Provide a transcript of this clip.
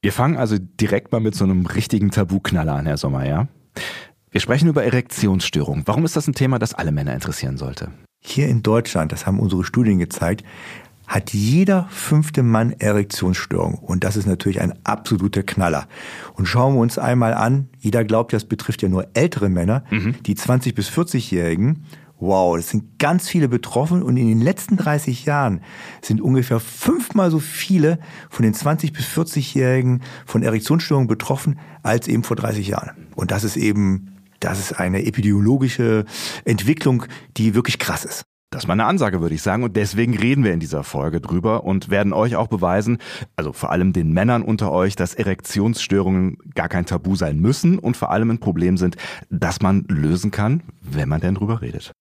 Wir fangen also direkt mal mit so einem richtigen Tabuknaller an, Herr Sommer, ja? Wir sprechen über Erektionsstörungen. Warum ist das ein Thema, das alle Männer interessieren sollte? Hier in Deutschland, das haben unsere Studien gezeigt, hat jeder fünfte Mann Erektionsstörung. Und das ist natürlich ein absoluter Knaller. Und schauen wir uns einmal an, jeder glaubt, das betrifft ja nur ältere Männer, mhm. die 20 bis 40-Jährigen. Wow, das sind ganz viele betroffen und in den letzten 30 Jahren sind ungefähr fünfmal so viele von den 20 bis 40-Jährigen von Erektionsstörungen betroffen als eben vor 30 Jahren. Und das ist eben, das ist eine epidemiologische Entwicklung, die wirklich krass ist. Das ist mal eine Ansage, würde ich sagen. Und deswegen reden wir in dieser Folge drüber und werden euch auch beweisen, also vor allem den Männern unter euch, dass Erektionsstörungen gar kein Tabu sein müssen und vor allem ein Problem sind, das man lösen kann, wenn man denn drüber redet.